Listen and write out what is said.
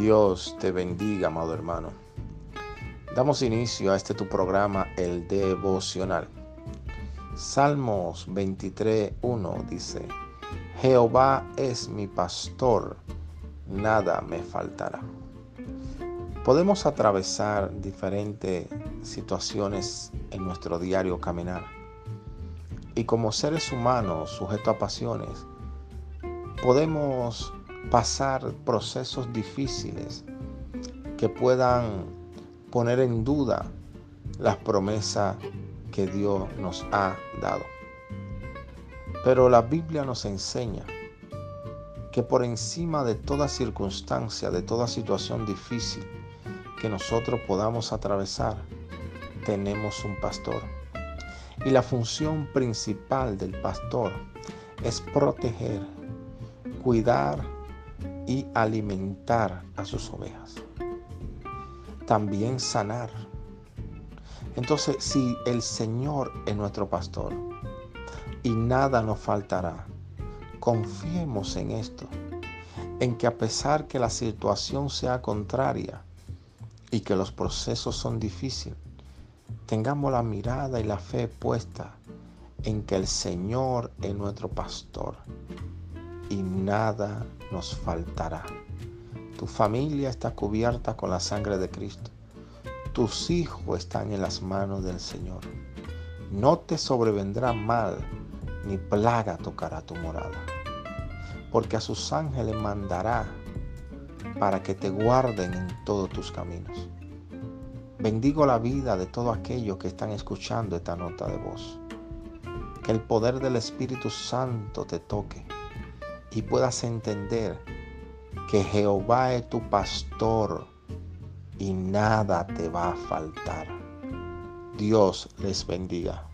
Dios te bendiga, amado hermano. Damos inicio a este tu programa, el devocional. Salmos 23.1 dice, Jehová es mi pastor, nada me faltará. Podemos atravesar diferentes situaciones en nuestro diario caminar. Y como seres humanos sujetos a pasiones, podemos pasar procesos difíciles que puedan poner en duda las promesas que Dios nos ha dado. Pero la Biblia nos enseña que por encima de toda circunstancia, de toda situación difícil que nosotros podamos atravesar, tenemos un pastor. Y la función principal del pastor es proteger, cuidar y alimentar a sus ovejas. También sanar. Entonces, si el Señor es nuestro pastor y nada nos faltará, confiemos en esto, en que a pesar que la situación sea contraria y que los procesos son difíciles, tengamos la mirada y la fe puesta en que el Señor es nuestro pastor y nada nos faltará. Tu familia está cubierta con la sangre de Cristo. Tus hijos están en las manos del Señor. No te sobrevendrá mal, ni plaga tocará tu morada. Porque a sus ángeles mandará para que te guarden en todos tus caminos. Bendigo la vida de todos aquellos que están escuchando esta nota de voz. Que el poder del Espíritu Santo te toque y puedas entender que Jehová es tu pastor y nada te va a faltar. Dios les bendiga.